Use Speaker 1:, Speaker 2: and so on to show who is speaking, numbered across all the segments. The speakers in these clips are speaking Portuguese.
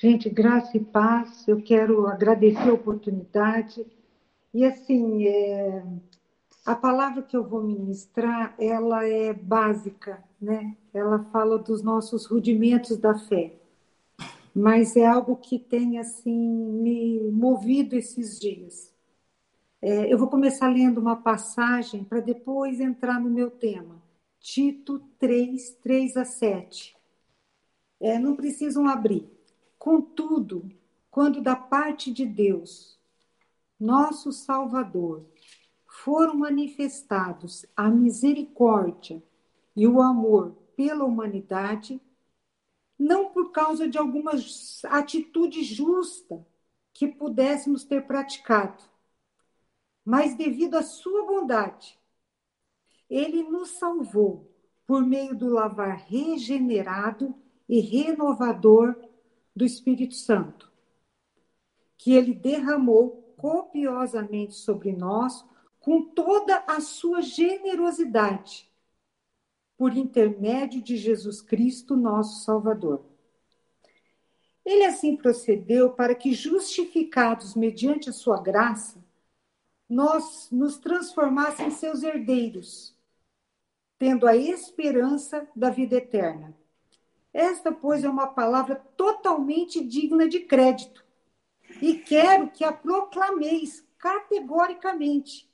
Speaker 1: Gente, graça e paz, eu quero agradecer a oportunidade. E assim, é, a palavra que eu vou ministrar, ela é básica, né? Ela fala dos nossos rudimentos da fé. Mas é algo que tem, assim, me movido esses dias. É, eu vou começar lendo uma passagem para depois entrar no meu tema. Tito 3, 3 a 7. É, não precisam abrir Contudo, quando da parte de Deus, nosso Salvador, foram manifestados a misericórdia e o amor pela humanidade, não por causa de alguma atitude justa que pudéssemos ter praticado, mas devido à sua bondade. Ele nos salvou por meio do lavar regenerado e renovador do Espírito Santo, que ele derramou copiosamente sobre nós com toda a sua generosidade, por intermédio de Jesus Cristo, nosso Salvador. Ele assim procedeu para que, justificados mediante a sua graça, nós nos transformasse em seus herdeiros, tendo a esperança da vida eterna. Esta, pois, é uma palavra totalmente digna de crédito. E quero que a proclameis categoricamente,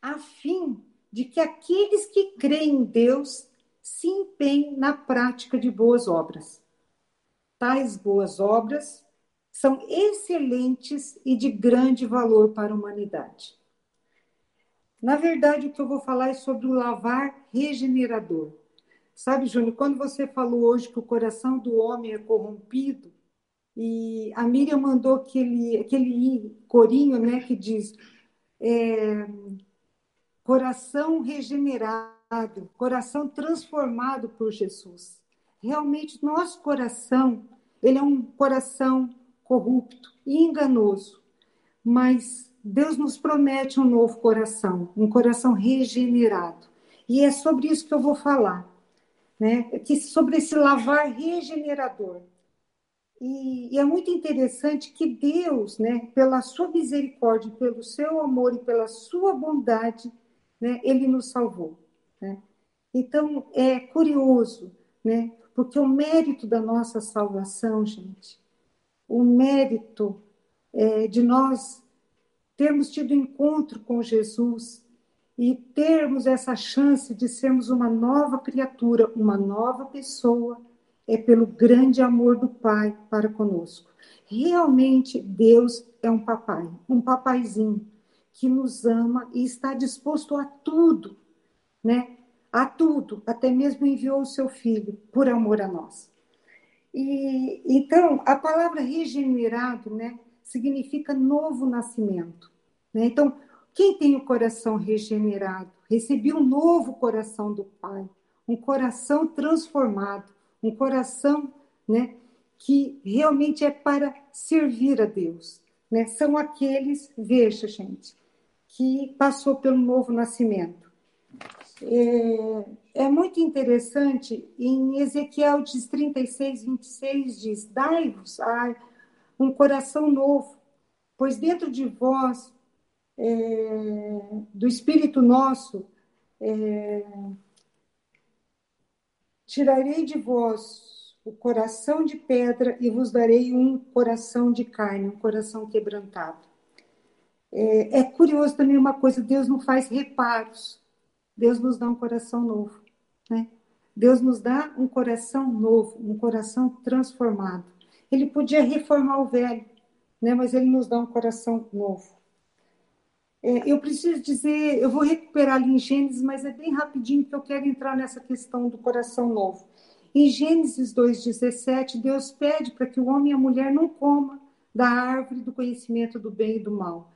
Speaker 1: a fim de que aqueles que creem em Deus se empenhem na prática de boas obras. Tais boas obras são excelentes e de grande valor para a humanidade. Na verdade, o que eu vou falar é sobre o lavar regenerador. Sabe, Júnior, quando você falou hoje que o coração do homem é corrompido, e a Miriam mandou aquele, aquele corinho né, que diz é, coração regenerado, coração transformado por Jesus. Realmente, nosso coração, ele é um coração corrupto e enganoso, mas Deus nos promete um novo coração, um coração regenerado. E é sobre isso que eu vou falar né? Que sobre esse lavar regenerador. E, e, é muito interessante que Deus, né, pela sua misericórdia, pelo seu amor e pela sua bondade, né, ele nos salvou. Né? Então, é curioso, né, porque o mérito da nossa salvação, gente, o mérito é, de nós termos tido encontro com Jesus, e termos essa chance de sermos uma nova criatura, uma nova pessoa, é pelo grande amor do Pai para conosco. Realmente Deus é um papai, um papaizinho que nos ama e está disposto a tudo, né? A tudo, até mesmo enviou o seu filho por amor a nós. E então, a palavra regenerado, né, significa novo nascimento, né? Então, quem tem o coração regenerado, recebeu um novo coração do Pai, um coração transformado, um coração, né, que realmente é para servir a Deus, né? São aqueles, veja, gente, que passou pelo novo nascimento. É, é muito interessante, em Ezequiel diz 36, 26, diz: Dai-vos um coração novo, pois dentro de vós é, do Espírito nosso, é, tirarei de vós o coração de pedra e vos darei um coração de carne, um coração quebrantado. É, é curioso também uma coisa: Deus não faz reparos, Deus nos dá um coração novo, né? Deus nos dá um coração novo, um coração transformado. Ele podia reformar o velho, né? mas ele nos dá um coração novo. É, eu preciso dizer, eu vou recuperar ali em Gênesis, mas é bem rapidinho que eu quero entrar nessa questão do coração novo. Em Gênesis 2,17, Deus pede para que o homem e a mulher não comam da árvore do conhecimento do bem e do mal.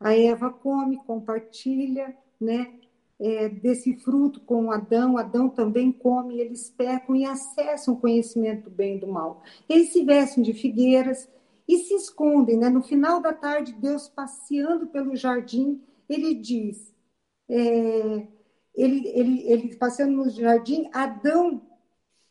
Speaker 1: A Eva come, compartilha, né, é, desse fruto com Adão, Adão também come, eles pecam e acessam o conhecimento do bem e do mal. Eles se vestem de figueiras, e se escondem. Né? No final da tarde, Deus passeando pelo jardim, ele diz, é, ele, ele, ele passeando no jardim, Adão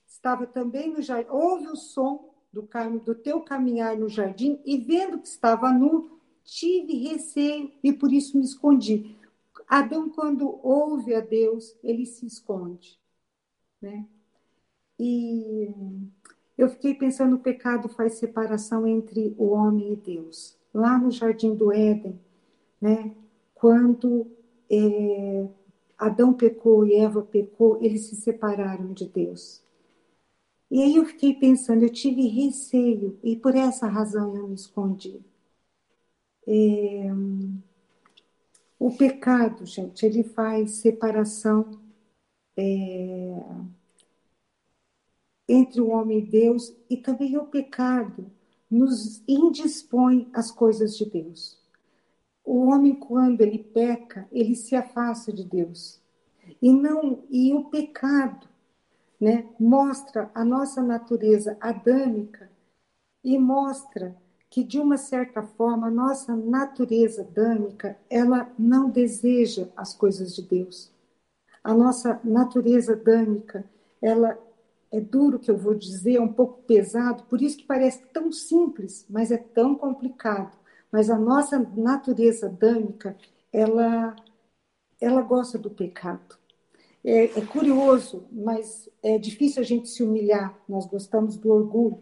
Speaker 1: estava também no jardim, ouve o som do, do teu caminhar no jardim e vendo que estava nu, tive receio e por isso me escondi. Adão, quando ouve a Deus, ele se esconde. Né? E eu fiquei pensando: o pecado faz separação entre o homem e Deus. Lá no jardim do Éden, né? quando é, Adão pecou e Eva pecou, eles se separaram de Deus. E aí eu fiquei pensando, eu tive receio e por essa razão eu me escondi. É, o pecado, gente, ele faz separação é, entre o homem e Deus e também o pecado nos indispõe as coisas de Deus. O homem quando ele peca, ele se afasta de Deus. E não e o pecado, né, mostra a nossa natureza adâmica e mostra que de uma certa forma a nossa natureza adâmica, ela não deseja as coisas de Deus. A nossa natureza adâmica, ela é duro que eu vou dizer, é um pouco pesado, por isso que parece tão simples, mas é tão complicado. Mas a nossa natureza adâmica, ela, ela gosta do pecado. É, é curioso, mas é difícil a gente se humilhar. Nós gostamos do orgulho.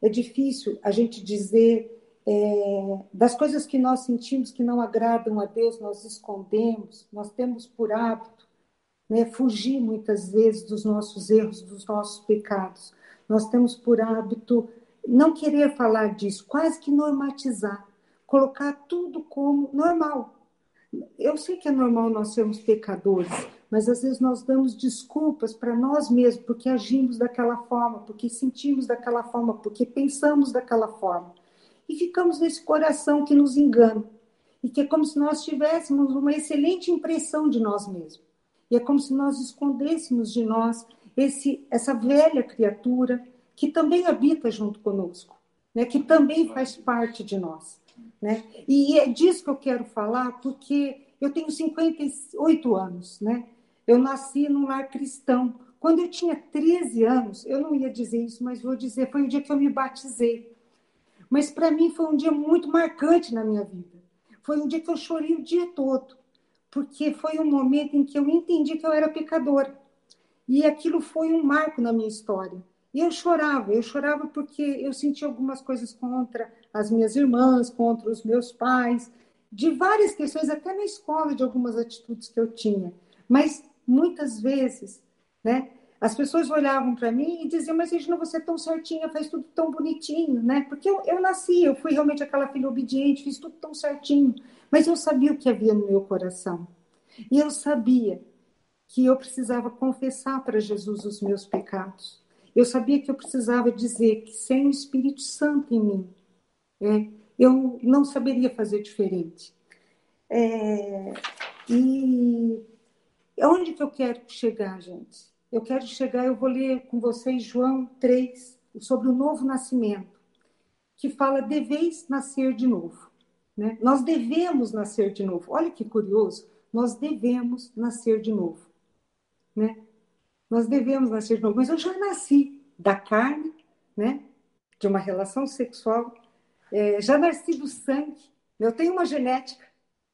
Speaker 1: É difícil a gente dizer é, das coisas que nós sentimos que não agradam a Deus, nós escondemos, nós temos por hábito né, fugir muitas vezes dos nossos erros, dos nossos pecados. Nós temos por hábito não querer falar disso, quase que normatizar, colocar tudo como normal. Eu sei que é normal nós sermos pecadores, mas às vezes nós damos desculpas para nós mesmos porque agimos daquela forma, porque sentimos daquela forma, porque pensamos daquela forma. E ficamos nesse coração que nos engana. E que é como se nós tivéssemos uma excelente impressão de nós mesmos. E é como se nós escondêssemos de nós esse, essa velha criatura que também habita junto conosco, né? que também faz parte de nós. Né? E é disso que eu quero falar, porque eu tenho 58 anos, né? Eu nasci num lar cristão. Quando eu tinha 13 anos, eu não ia dizer isso, mas vou dizer, foi o dia que eu me batizei. Mas para mim foi um dia muito marcante na minha vida. Foi um dia que eu chorei o dia todo porque foi um momento em que eu entendi que eu era pecadora. E aquilo foi um marco na minha história. E eu chorava, eu chorava porque eu sentia algumas coisas contra as minhas irmãs, contra os meus pais, de várias questões, até na escola, de algumas atitudes que eu tinha. Mas muitas vezes, né, as pessoas olhavam para mim e diziam: Mas Regina, você é tão certinha, faz tudo tão bonitinho, né? Porque eu, eu nasci, eu fui realmente aquela filha obediente, fiz tudo tão certinho. Mas eu sabia o que havia no meu coração. E eu sabia que eu precisava confessar para Jesus os meus pecados. Eu sabia que eu precisava dizer que sem o Espírito Santo em mim, é, eu não saberia fazer diferente. É, e onde que eu quero chegar, gente? Eu quero chegar, eu vou ler com vocês João 3, sobre o novo nascimento, que fala: deveis nascer de novo. Né? Nós devemos nascer de novo. Olha que curioso, nós devemos nascer de novo. Né? Nós devemos nascer de novo, mas eu já nasci da carne, né? de uma relação sexual, é, já nasci do sangue, eu tenho uma genética,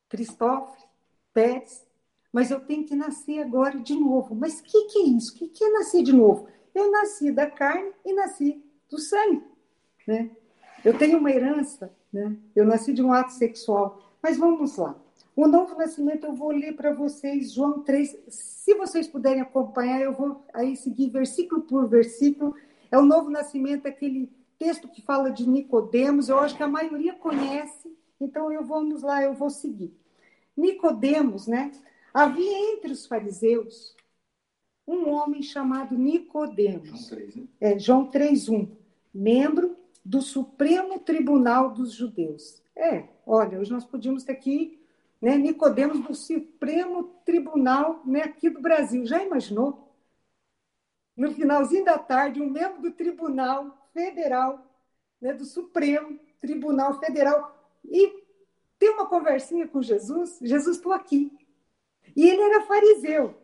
Speaker 1: Cristóforo, Pérez, mas eu tenho que nascer agora de novo. Mas o que, que, é isso? O que, que é nascer de novo? Eu nasci da carne e nasci do sangue. Né? Eu tenho uma herança né? Eu nasci de um ato sexual. Mas vamos lá. O novo nascimento eu vou ler para vocês, João 3. Se vocês puderem acompanhar, eu vou aí seguir versículo por versículo. É o novo nascimento, aquele texto que fala de Nicodemos. Eu acho que a maioria conhece, então eu vamos lá, eu vou seguir. Nicodemos, né? Havia entre os fariseus um homem chamado Nicodemos. João 3, né? É, João 3:1, membro do Supremo Tribunal dos Judeus. É, olha, hoje nós podíamos ter aqui né, Nicodemos do Supremo Tribunal né, aqui do Brasil. Já imaginou? No finalzinho da tarde, um membro do Tribunal Federal, né, do Supremo Tribunal Federal, e ter uma conversinha com Jesus. Jesus, estou aqui. E ele era fariseu.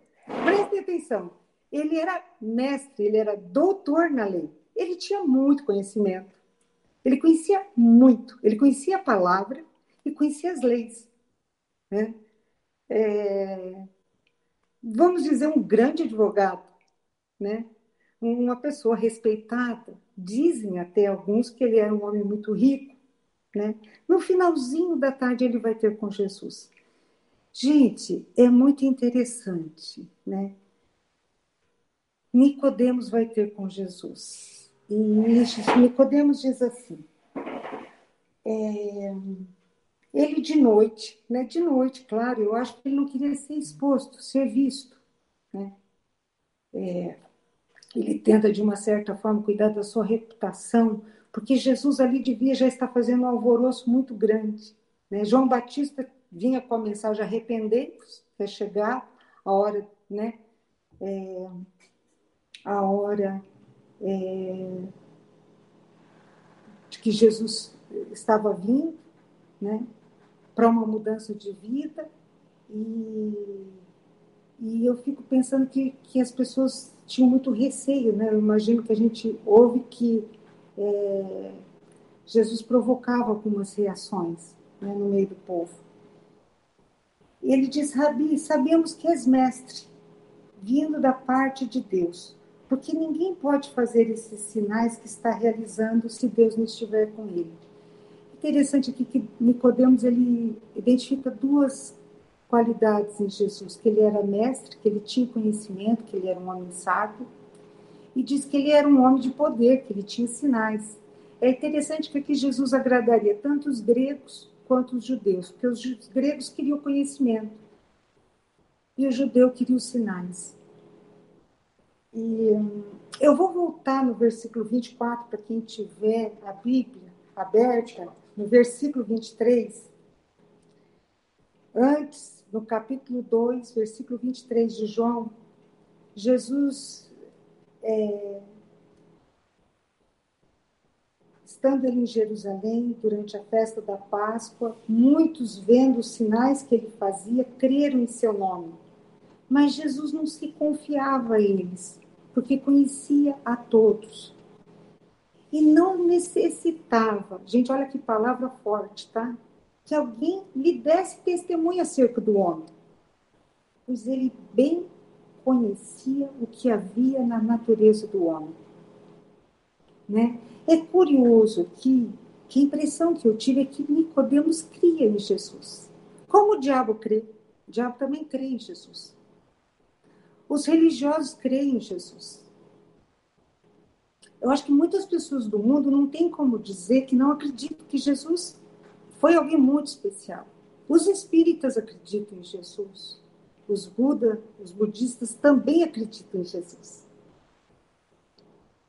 Speaker 1: Prestem atenção. Ele era mestre, ele era doutor na lei. Ele ele tinha muito conhecimento. Ele conhecia muito. Ele conhecia a palavra e conhecia as leis. Né? É, vamos dizer, um grande advogado, né? uma pessoa respeitada. Dizem até alguns que ele era um homem muito rico. Né? No finalzinho da tarde, ele vai ter com Jesus. Gente, é muito interessante, né? Nicodemos vai ter com Jesus. E Nicodemos diz assim: é, ele de noite, né? De noite, claro, eu acho que ele não queria ser exposto, ser visto, né? É, ele tenta de uma certa forma cuidar da sua reputação, porque Jesus ali devia já estar fazendo um alvoroço muito grande. Né? João Batista vinha com a mensagem arrependei-vos, é chegar a hora, né? É, a hora é, de que Jesus estava vindo, né? Para uma mudança de vida e, e eu fico pensando que, que as pessoas tinham muito receio, né? Eu imagino que a gente ouve que é, Jesus provocava algumas reações né, no meio do povo. Ele diz: Rabi, sabemos que és mestre, vindo da parte de Deus, porque ninguém pode fazer esses sinais que está realizando se Deus não estiver com ele. Interessante aqui que Nicodemos ele identifica duas qualidades em Jesus, que ele era mestre, que ele tinha conhecimento, que ele era um homem sábio, e diz que ele era um homem de poder, que ele tinha sinais. É interessante que aqui Jesus agradaria tanto os gregos quanto os judeus, porque os gregos queriam conhecimento e o judeu queria os sinais. E eu vou voltar no versículo 24 para quem tiver a Bíblia aberta, no versículo 23. Antes, no capítulo 2, versículo 23 de João, Jesus é, Estando ele em Jerusalém durante a festa da Páscoa, muitos, vendo os sinais que ele fazia, creram em seu nome. Mas Jesus não se confiava a eles, porque conhecia a todos. E não necessitava, gente, olha que palavra forte, tá? Que alguém lhe desse testemunho acerca do homem, pois ele bem conhecia o que havia na natureza do homem. Né? É curioso que, que a impressão que eu tive é que Nicodemos cria em Jesus. Como o diabo crê? O diabo também crê em Jesus. Os religiosos creem em Jesus. Eu acho que muitas pessoas do mundo não têm como dizer que não acreditam que Jesus foi alguém muito especial. Os espíritas acreditam em Jesus. Os Buda, os budistas também acreditam em Jesus.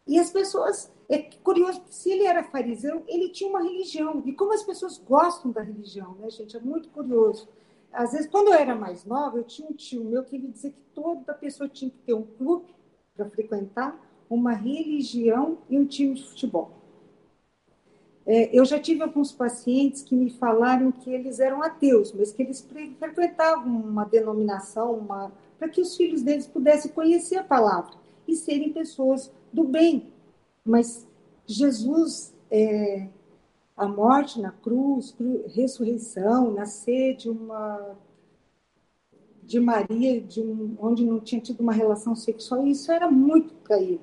Speaker 1: E as pessoas é curioso se ele era fariseu, ele tinha uma religião. E como as pessoas gostam da religião, né, gente? É muito curioso. Às vezes, quando eu era mais nova, eu tinha um tio meu que ele dizia que toda pessoa tinha que ter um clube para frequentar, uma religião e um time de futebol. É, eu já tive alguns pacientes que me falaram que eles eram ateus, mas que eles frequentavam uma denominação, uma, para que os filhos deles pudessem conhecer a palavra e serem pessoas do bem, mas Jesus, é, a morte na cruz, cru, ressurreição, nascer de uma de Maria, de um, onde não tinha tido uma relação sexual, isso era muito para ele.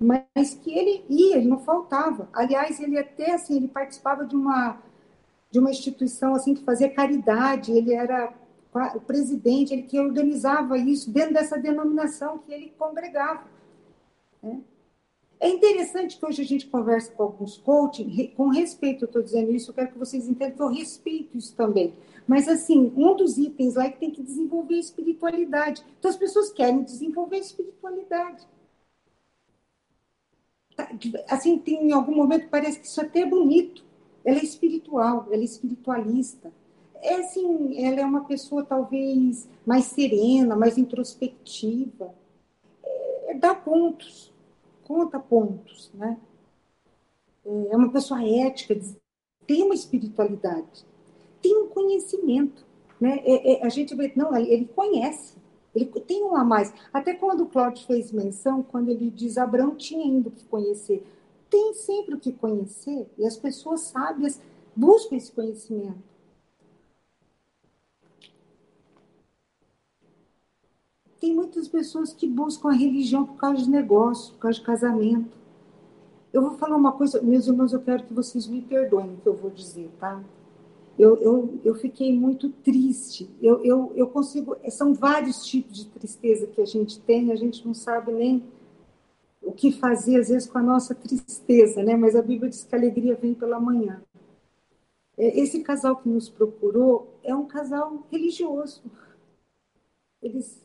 Speaker 1: Mas que ele ia, ele não faltava. Aliás, ele até assim, ele participava de uma de uma instituição assim que fazia caridade, ele era o presidente, ele que organizava isso dentro dessa denominação que ele congregava. Né? É interessante que hoje a gente conversa com alguns coaching, com respeito, eu estou dizendo isso, eu quero que vocês entendam que eu respeito isso também. Mas, assim, um dos itens lá é que tem que desenvolver a espiritualidade. Então, as pessoas querem desenvolver a espiritualidade. Tá, assim, tem, em algum momento parece que isso até é bonito. Ela é espiritual, ela é espiritualista. É assim, ela é uma pessoa talvez mais serena, mais introspectiva. É, dá pontos conta pontos, né? É uma pessoa ética, tem uma espiritualidade, tem um conhecimento, né? É, é, a gente vê, não, ele conhece, ele tem um a mais. Até quando o Cláudio fez menção, quando ele diz Abraão tinha ainda que conhecer, tem sempre o que conhecer e as pessoas sábias buscam esse conhecimento. Tem muitas pessoas que buscam a religião por causa de negócio, por causa de casamento. Eu vou falar uma coisa, meus irmãos, eu quero que vocês me perdoem o que eu vou dizer, tá? Eu, eu, eu fiquei muito triste. Eu, eu, eu consigo. São vários tipos de tristeza que a gente tem, a gente não sabe nem o que fazer, às vezes, com a nossa tristeza, né? Mas a Bíblia diz que a alegria vem pela manhã. É, esse casal que nos procurou é um casal religioso. Eles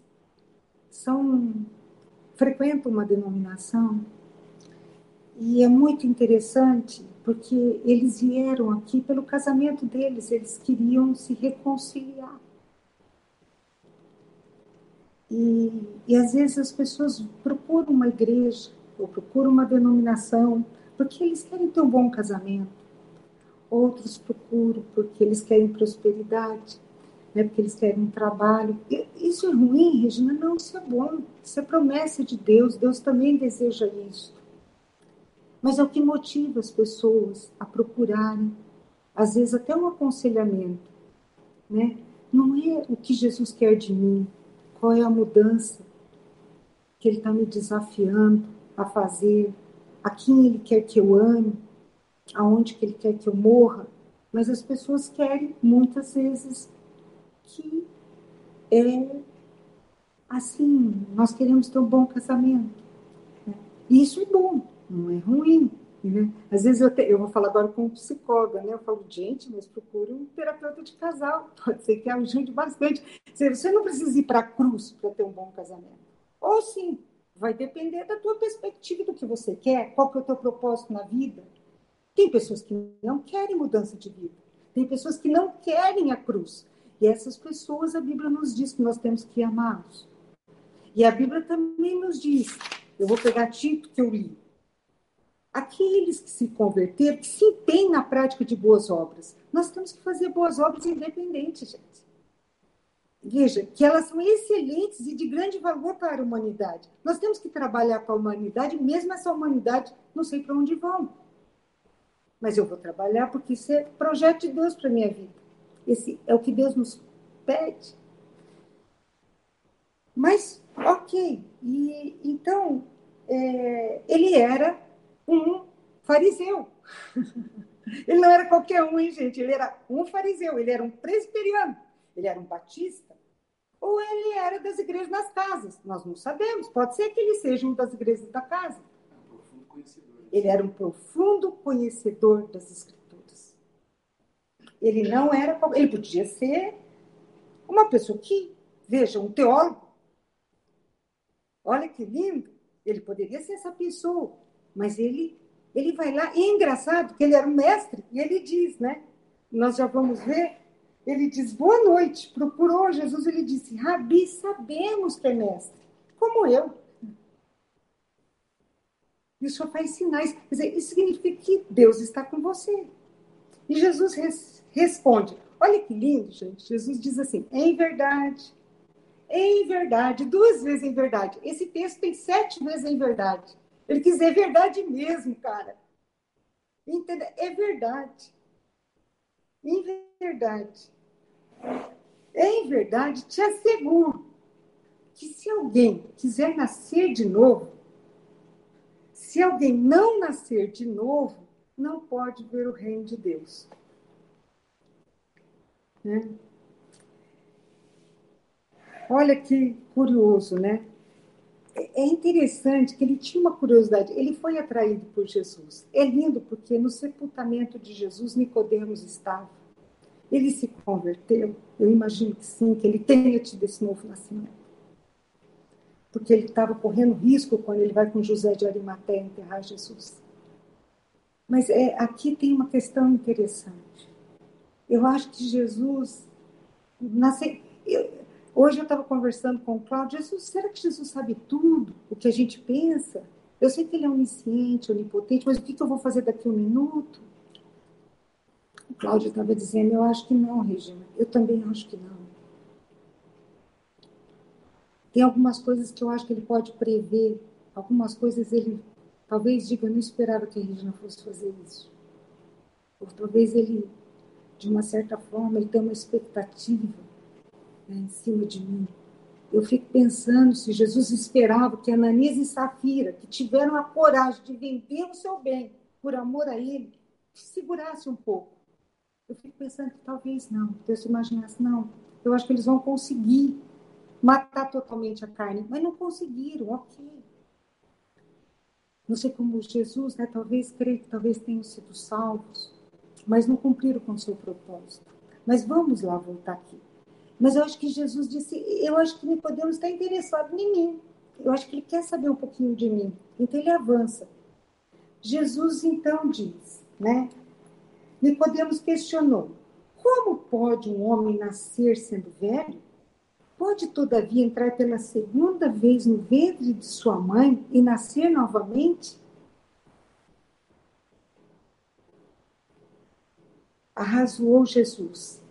Speaker 1: são frequentam uma denominação e é muito interessante porque eles vieram aqui pelo casamento deles, eles queriam se reconciliar. E, e às vezes as pessoas procuram uma igreja ou procuram uma denominação porque eles querem ter um bom casamento. Outros procuram porque eles querem prosperidade, né, porque eles querem um trabalho. Isso é ruim, Regina? Não, isso é bom. Isso é promessa de Deus. Deus também deseja isso. Mas é o que motiva as pessoas a procurarem, às vezes até um aconselhamento, né? Não é o que Jesus quer de mim, qual é a mudança que Ele está me desafiando a fazer, a quem Ele quer que eu ame, aonde que Ele quer que eu morra. Mas as pessoas querem, muitas vezes, que é assim, nós queremos ter um bom casamento. Né? E isso é bom, não é ruim. Né? Às vezes eu, te, eu vou falar agora com um psicóloga, né? Eu falo, gente, mas procure um terapeuta de casal. Pode ser que ajude bastante. Você não precisa ir para a cruz para ter um bom casamento. Ou sim, vai depender da tua perspectiva do que você quer, qual que é o teu propósito na vida. Tem pessoas que não querem mudança de vida. Tem pessoas que não querem a cruz. E essas pessoas, a Bíblia nos diz que nós temos que amá-los. E a Bíblia também nos diz, eu vou pegar Tito que eu li, aqueles que se converteram, que se empenham na prática de boas obras. Nós temos que fazer boas obras independentes, gente. Veja, que elas são excelentes e de grande valor para a humanidade. Nós temos que trabalhar com a humanidade, mesmo essa humanidade não sei para onde vão. Mas eu vou trabalhar porque isso é projeto de Deus para a minha vida. Esse é o que Deus nos pede. Mas, ok. E, então, é, ele era um fariseu. ele não era qualquer um, hein, gente? Ele era um fariseu, ele era um presbiteriano, ele era um batista, ou ele era das igrejas das casas. Nós não sabemos. Pode ser que ele seja um das igrejas da casa. Ele era um profundo conhecedor das escrituras. Ele não era. Ele podia ser uma pessoa que, veja, um teólogo. Olha que lindo. Ele poderia ser essa pessoa. Mas ele, ele vai lá, e é engraçado que ele era um mestre, e ele diz, né? Nós já vamos ver, ele diz, boa noite, procurou Jesus, ele disse, Rabi, sabemos que é mestre, como eu. E o senhor faz sinais. Quer dizer, isso significa que Deus está com você. E Jesus responde, olha que lindo, gente. Jesus diz assim, em verdade, em verdade, duas vezes em verdade. Esse texto tem sete vezes em verdade. Ele quis dizer, verdade mesmo, cara. Entendeu? É verdade. Em verdade. Em verdade, te asseguro que se alguém quiser nascer de novo, se alguém não nascer de novo, não pode ver o reino de Deus. Né? Olha que curioso, né? é interessante que ele tinha uma curiosidade, ele foi atraído por Jesus. É lindo porque no sepultamento de Jesus Nicodemos estava. Ele se converteu, eu imagino que sim, que ele tenha tido esse novo nascimento. Porque ele estava correndo risco quando ele vai com José de Arimaté enterrar Jesus. Mas é, aqui tem uma questão interessante. Eu acho que Jesus nasce, eu, Hoje eu estava conversando com o Cláudio, Jesus, será que Jesus sabe tudo o que a gente pensa? Eu sei que ele é onisciente, onipotente, mas o que, que eu vou fazer daqui a um minuto? O Cláudio estava dizendo, eu acho que não, Regina. Eu também acho que não. Tem algumas coisas que eu acho que ele pode prever, algumas coisas ele talvez diga, eu não esperava que a Regina fosse fazer isso. Ou talvez ele, de uma certa forma, ele tenha uma expectativa né, em cima de mim. Eu fico pensando se Jesus esperava que Ananias e Safira, que tiveram a coragem de vender o seu bem por amor a ele, segurasse um pouco. Eu fico pensando que talvez não. Deus imaginasse, não, eu acho que eles vão conseguir matar totalmente a carne, mas não conseguiram, ok. Não sei como Jesus, né, talvez creio que talvez tenham sido salvos, mas não cumpriram com o seu propósito. Mas vamos lá voltar aqui. Mas eu acho que Jesus disse, eu acho que Nicodemos está interessado em mim. Eu acho que ele quer saber um pouquinho de mim. Então ele avança. Jesus então diz, né? Nicodemos questionou: Como pode um homem nascer sendo velho? Pode todavia entrar pela segunda vez no ventre de sua mãe e nascer novamente? Arrazoou Jesus.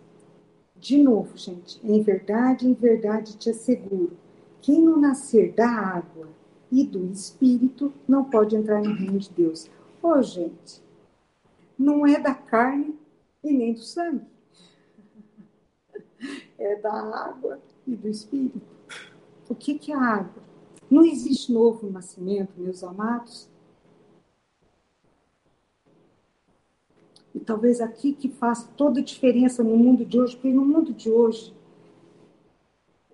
Speaker 1: De novo, gente, em verdade, em verdade te asseguro: quem não nascer da água e do espírito não pode entrar no reino de Deus. Ô, oh, gente, não é da carne e nem do sangue, é da água e do espírito. O que, que é a água? Não existe novo nascimento, meus amados. E talvez aqui que faça toda a diferença no mundo de hoje, porque no mundo de hoje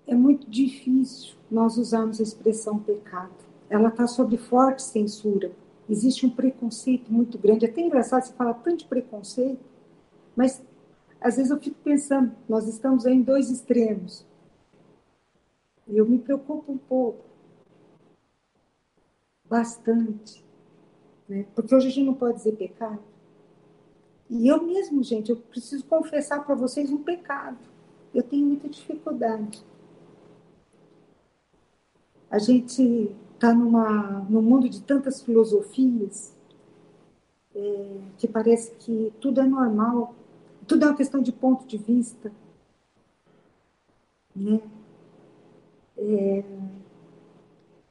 Speaker 1: é muito difícil nós usarmos a expressão pecado. Ela está sob forte censura. Existe um preconceito muito grande. É até engraçado você falar tanto de preconceito, mas às vezes eu fico pensando, nós estamos aí em dois extremos. E eu me preocupo um pouco. Bastante. Né? Porque hoje a gente não pode dizer pecado. E eu mesmo, gente, eu preciso confessar para vocês um pecado. Eu tenho muita dificuldade. A gente está num mundo de tantas filosofias é, que parece que tudo é normal, tudo é uma questão de ponto de vista. Né? É,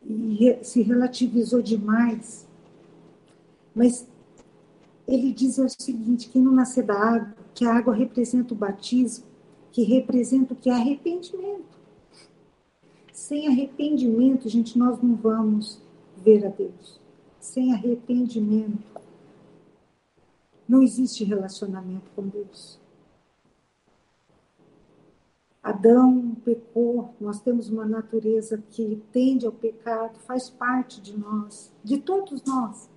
Speaker 1: e se relativizou demais. Mas ele diz o seguinte: que não nascer da água, que a água representa o batismo, que representa o que arrependimento. Sem arrependimento, gente, nós não vamos ver a Deus. Sem arrependimento, não existe relacionamento com Deus. Adão pecou, nós temos uma natureza que tende ao pecado, faz parte de nós, de todos nós.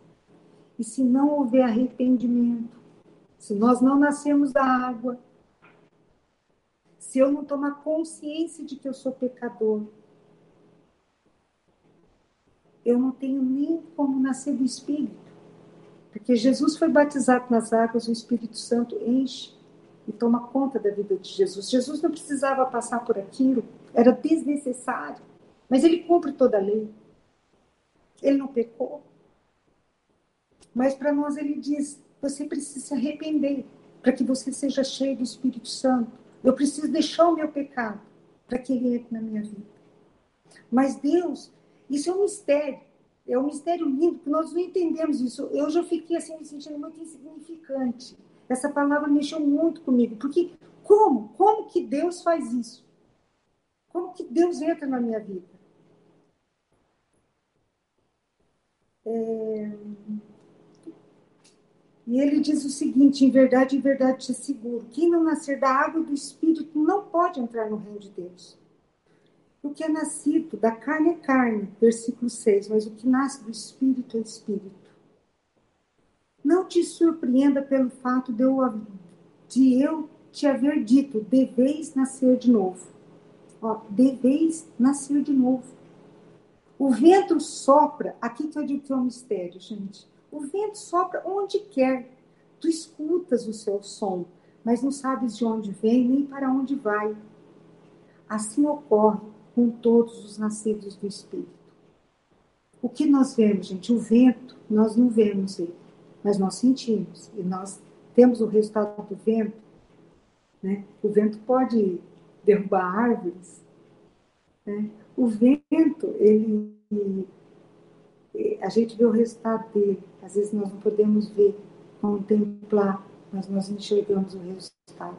Speaker 1: E se não houver arrependimento, se nós não nascemos da água, se eu não tomar consciência de que eu sou pecador, eu não tenho nem como nascer do Espírito. Porque Jesus foi batizado nas águas, o Espírito Santo enche e toma conta da vida de Jesus. Jesus não precisava passar por aquilo, era desnecessário. Mas ele cumpre toda a lei. Ele não pecou. Mas para nós ele diz: você precisa se arrepender para que você seja cheio do Espírito Santo. Eu preciso deixar o meu pecado para que ele entre na minha vida. Mas Deus, isso é um mistério. É um mistério lindo, que nós não entendemos isso. Eu já fiquei assim me sentindo muito insignificante. Essa palavra mexeu muito comigo, porque como? Como que Deus faz isso? Como que Deus entra na minha vida? É... E ele diz o seguinte: em verdade, em verdade te asseguro, quem não nascer da água do Espírito não pode entrar no reino de Deus. O que é nascido da carne é carne, versículo 6, mas o que nasce do Espírito é Espírito. Não te surpreenda pelo fato de eu, de eu te haver dito, deveis nascer de novo. Ó, deveis nascer de novo. O vento sopra, aqui que eu digo que é um mistério, gente. O vento sopra onde quer. Tu escutas o seu som, mas não sabes de onde vem nem para onde vai. Assim ocorre com todos os nascidos do Espírito. O que nós vemos, gente? O vento, nós não vemos ele, mas nós sentimos. E nós temos o resultado do vento. Né? O vento pode derrubar árvores. Né? O vento, ele a gente vê o resultado dele. Às vezes nós não podemos ver, contemplar, mas nós enxergamos o resultado.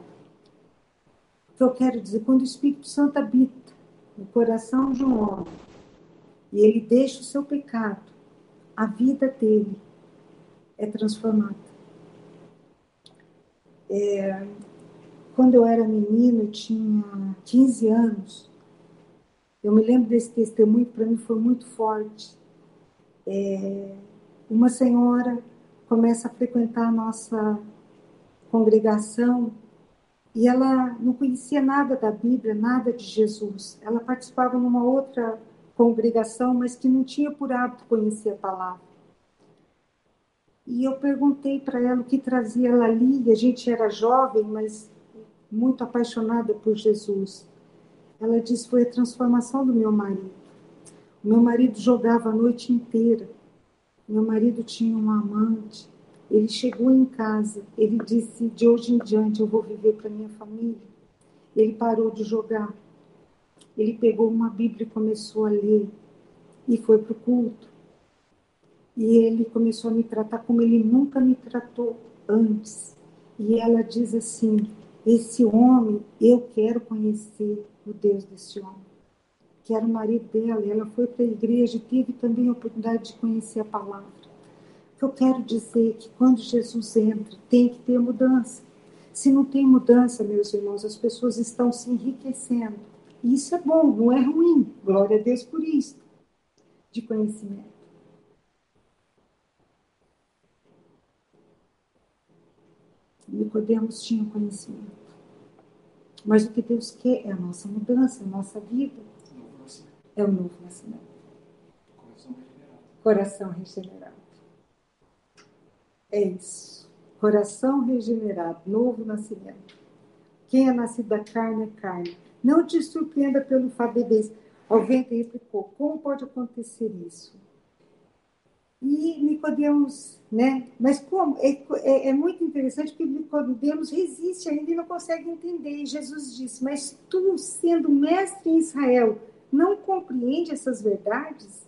Speaker 1: O que eu quero dizer, quando o Espírito Santo habita no coração de um homem e ele deixa o seu pecado, a vida dele é transformada. É, quando eu era menina, eu tinha 15 anos, eu me lembro desse testemunho, para mim foi muito forte. É, uma senhora começa a frequentar a nossa congregação e ela não conhecia nada da Bíblia, nada de Jesus. Ela participava numa outra congregação, mas que não tinha por hábito conhecer a palavra. E eu perguntei para ela o que trazia ela ali, e a gente era jovem, mas muito apaixonada por Jesus. Ela disse: foi a transformação do meu marido. Meu marido jogava a noite inteira. Meu marido tinha um amante. Ele chegou em casa. Ele disse: de hoje em diante eu vou viver para minha família. Ele parou de jogar. Ele pegou uma Bíblia e começou a ler. E foi para o culto. E ele começou a me tratar como ele nunca me tratou antes. E ela diz assim: esse homem, eu quero conhecer o Deus desse homem. Que era o marido dela, e ela foi para a igreja e teve também a oportunidade de conhecer a palavra. O que eu quero dizer é que quando Jesus entra, tem que ter mudança. Se não tem mudança, meus irmãos, as pessoas estão se enriquecendo. Isso é bom, não é ruim. Glória a Deus por isso. De conhecimento. Nicodemos tinha conhecimento. Mas o que Deus quer é a nossa mudança, a nossa vida. É o novo nascimento. Coração regenerado. É isso. Coração regenerado, novo nascimento. Quem é nascido da carne é carne. Não te surpreenda pelo fato de. Alguém replicou: como pode acontecer isso? E Nicodemos, né? Mas como? É, é, é, muito interessante porque Nicodemos resiste ainda e não consegue entender. E Jesus disse: Mas tu, sendo mestre em Israel, não compreende essas verdades?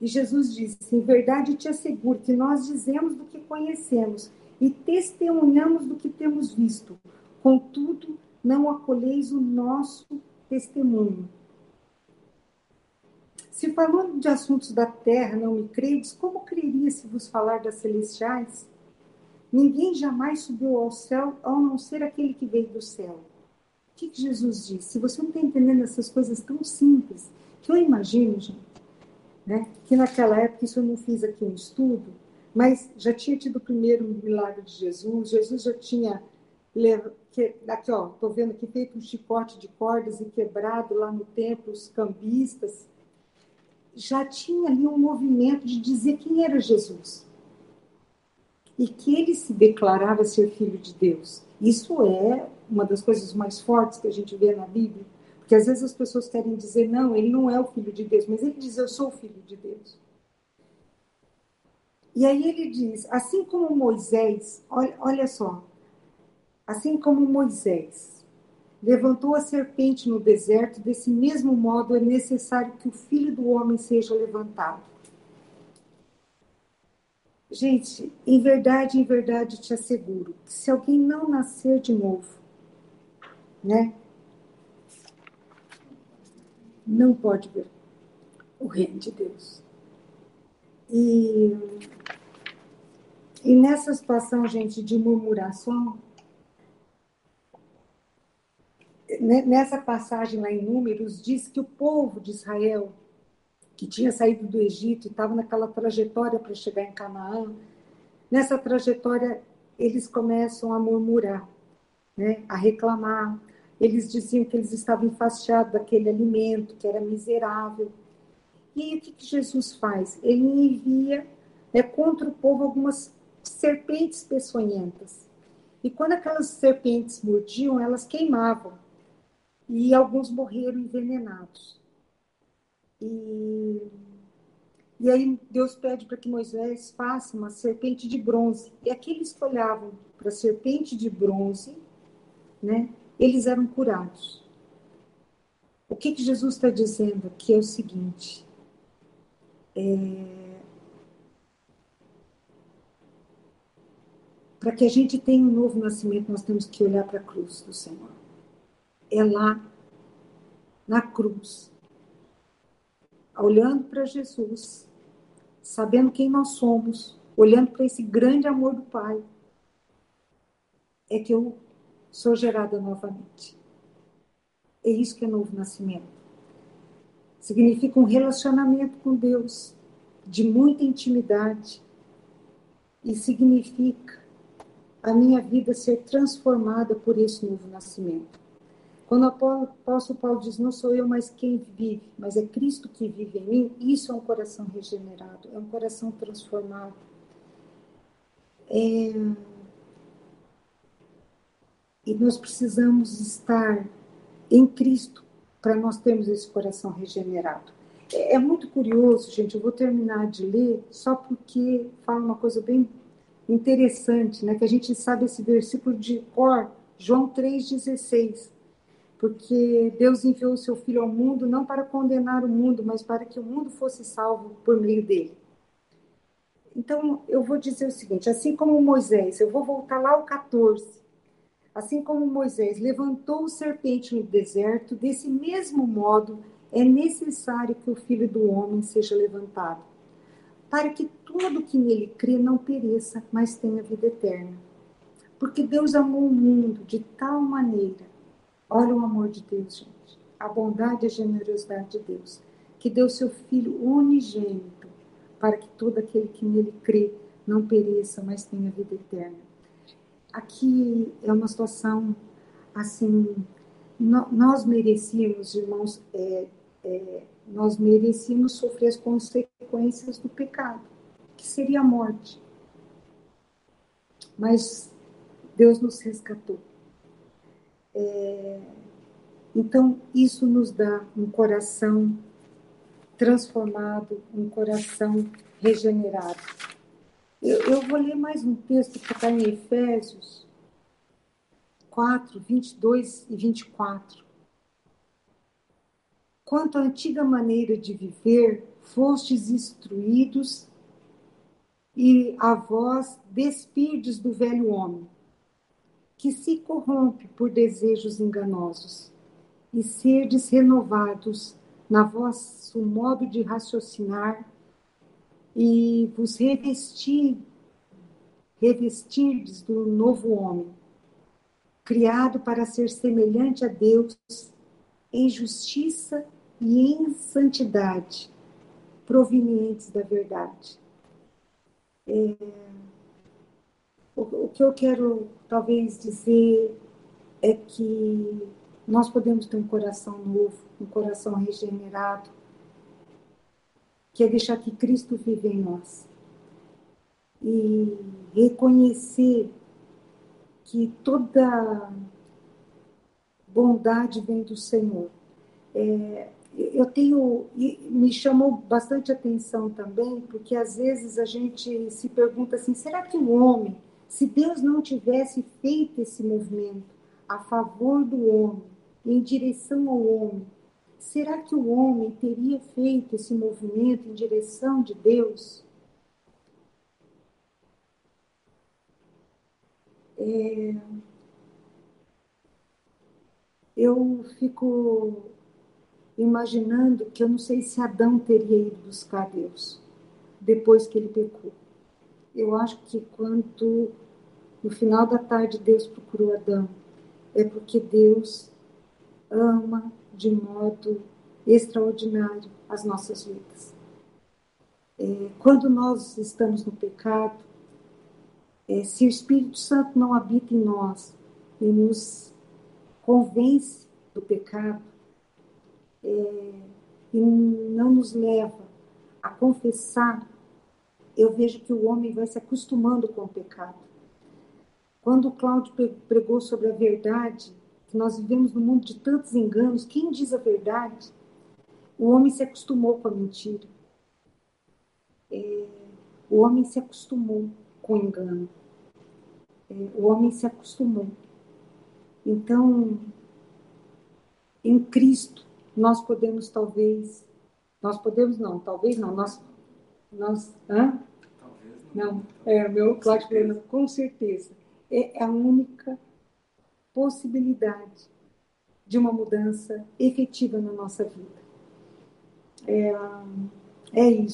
Speaker 1: E Jesus disse: Em verdade te asseguro que nós dizemos do que conhecemos e testemunhamos do que temos visto. Contudo, não acolheis o nosso testemunho. Se falando de assuntos da terra não me credes, como creria se vos falar das celestiais? Ninguém jamais subiu ao céu, ao não ser aquele que veio do céu. Que, que Jesus disse? Se você não está entendendo essas coisas tão simples, que eu imagino, gente, né, que naquela época, isso eu não fiz aqui um estudo, mas já tinha tido o primeiro milagre de Jesus, Jesus já tinha que, aqui ó, estou vendo aqui feito um chicote de cordas e quebrado lá no templo os cambistas, já tinha ali um movimento de dizer quem era Jesus. E que ele se declarava ser filho de Deus. Isso é uma das coisas mais fortes que a gente vê na Bíblia. Porque às vezes as pessoas querem dizer, não, ele não é o filho de Deus, mas ele diz, eu sou o filho de Deus. E aí ele diz, assim como Moisés, olha, olha só, assim como Moisés levantou a serpente no deserto, desse mesmo modo é necessário que o filho do homem seja levantado. Gente, em verdade, em verdade te asseguro que se alguém não nascer de novo, né, não pode ver o reino de Deus. E, e nessa situação, gente, de murmuração, nessa passagem lá em Números, diz que o povo de Israel, que tinha saído do Egito e estava naquela trajetória para chegar em Canaã, nessa trajetória eles começam a murmurar, né, a reclamar. Eles diziam que eles estavam enfastiados daquele alimento, que era miserável. E aí, o que, que Jesus faz? Ele envia né, contra o povo algumas serpentes peçonhentas. E quando aquelas serpentes mordiam, elas queimavam e alguns morreram envenenados. E, e aí Deus pede para que Moisés faça uma serpente de bronze. E aqueles que olhavam para a serpente de bronze, né, eles eram curados. O que, que Jesus está dizendo aqui é o seguinte: É... Para que a gente tenha um novo nascimento, nós temos que olhar para a cruz do Senhor. É lá, na cruz, olhando para Jesus, sabendo quem nós somos, olhando para esse grande amor do Pai, é que eu sou gerada novamente. É isso que é novo nascimento. Significa um relacionamento com Deus de muita intimidade e significa a minha vida ser transformada por esse novo nascimento. Quando o apóstolo Paulo diz, não sou eu mais quem vive, mas é Cristo que vive em mim, isso é um coração regenerado, é um coração transformado. É... E nós precisamos estar em Cristo para nós termos esse coração regenerado. É, é muito curioso, gente, eu vou terminar de ler só porque fala uma coisa bem interessante, né? Que a gente sabe esse versículo de cor, João 3,16. Porque Deus enviou o seu Filho ao mundo não para condenar o mundo, mas para que o mundo fosse salvo por meio dele. Então, eu vou dizer o seguinte: assim como Moisés, eu vou voltar lá ao 14. Assim como Moisés levantou o serpente no deserto, desse mesmo modo é necessário que o Filho do Homem seja levantado, para que todo que nele crê não pereça, mas tenha vida eterna. Porque Deus amou o mundo de tal maneira. Olha o amor de Deus, gente. A bondade e a generosidade de Deus. Que deu seu Filho unigênito, para que todo aquele que nele crê não pereça, mas tenha vida eterna. Aqui é uma situação assim. nós merecíamos, irmãos, é, é, nós merecíamos sofrer as consequências do pecado que seria a morte. Mas Deus nos resgatou. É, então, isso nos dá um coração transformado, um coração regenerado. Eu, eu vou ler mais um texto que está em Efésios 4, 22 e 24. Quanto à antiga maneira de viver, fostes instruídos e a vós despirdes do velho homem, que se corrompe por desejos enganosos, e serdes renovados na vosso modo de raciocinar, e vos revestir, revestirdes do novo homem, criado para ser semelhante a Deus em justiça e em santidade, provenientes da verdade. É, o, o que eu quero talvez dizer é que nós podemos ter um coração novo, um coração regenerado, que é deixar que Cristo vive em nós. E reconhecer que toda bondade vem do Senhor. É, eu tenho me chamou bastante atenção também porque às vezes a gente se pergunta assim será que o homem se Deus não tivesse feito esse movimento a favor do homem em direção ao homem será que o homem teria feito esse movimento em direção de Deus é, eu fico imaginando que eu não sei se Adão teria ido buscar Deus depois que ele pecou. Eu acho que quando no final da tarde Deus procurou Adão, é porque Deus ama de modo extraordinário as nossas vidas. É, quando nós estamos no pecado, é, se o Espírito Santo não habita em nós e nos convence do pecado, é, e não nos leva a confessar, eu vejo que o homem vai se acostumando com o pecado. Quando Cláudio pregou sobre a verdade, que nós vivemos num mundo de tantos enganos, quem diz a verdade? O homem se acostumou com a mentira. É, o homem se acostumou com o engano. É, o homem se acostumou. Então, em Cristo, nós podemos talvez, nós podemos não, talvez não, nós Nós, hã? Não, é, meu Cláudio falou, com certeza. É a única possibilidade de uma mudança efetiva na nossa vida. É, é. E,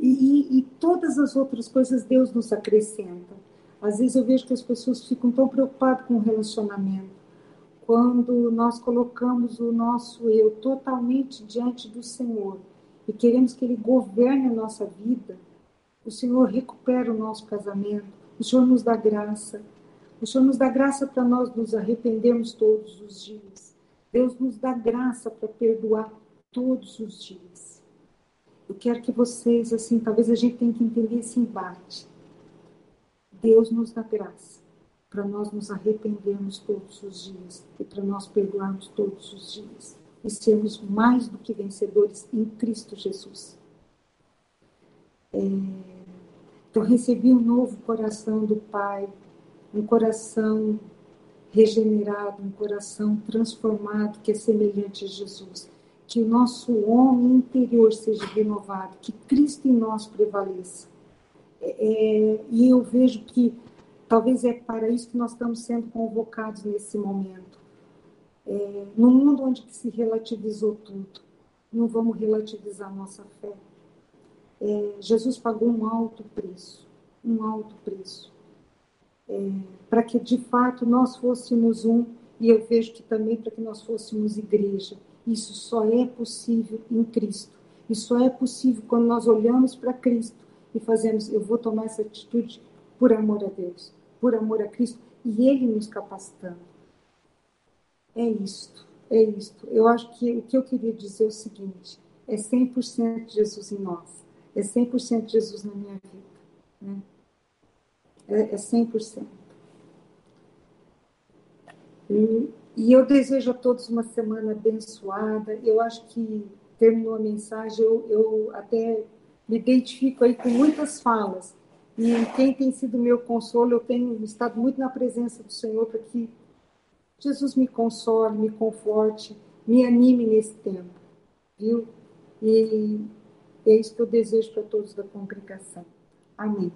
Speaker 1: e, e, todas as outras coisas Deus nos acrescenta. Às vezes eu vejo que as pessoas ficam tão preocupadas com o relacionamento. Quando nós colocamos o nosso eu totalmente diante do Senhor e queremos que Ele governe a nossa vida, o Senhor recupera o nosso casamento, o Senhor nos dá graça. O Senhor nos dá graça para nós nos arrependermos todos os dias. Deus nos dá graça para perdoar todos os dias. Eu quero que vocês, assim, talvez a gente tenha que entender esse embate. Deus nos dá graça para nós nos arrependermos todos os dias e para nós perdoarmos todos os dias e sermos mais do que vencedores em Cristo Jesus. É... Então, recebi um novo coração do Pai, um coração regenerado, um coração transformado que é semelhante a Jesus. Que o nosso homem interior seja renovado, que Cristo em nós prevaleça. É, é, e eu vejo que talvez é para isso que nós estamos sendo convocados nesse momento. É, no mundo onde se relativizou tudo, não vamos relativizar nossa fé. É, Jesus pagou um alto preço, um alto preço, é, para que de fato nós fôssemos um, e eu vejo que também para que nós fôssemos igreja. Isso só é possível em Cristo. Isso só é possível quando nós olhamos para Cristo e fazemos, eu vou tomar essa atitude por amor a Deus, por amor a Cristo, e Ele nos capacitando. É isto, é isto. Eu acho que o que eu queria dizer é o seguinte: é 100% Jesus em nós, é 100% Jesus na minha vida. Né? É, é 100%. E, e eu desejo a todos uma semana abençoada. Eu acho que terminou a mensagem, eu, eu até me identifico aí com muitas falas. E quem tem sido meu consolo, eu tenho estado muito na presença do Senhor para que Jesus me console, me conforte, me anime nesse tempo, viu? E é isso que eu desejo para todos da congregação. Amém.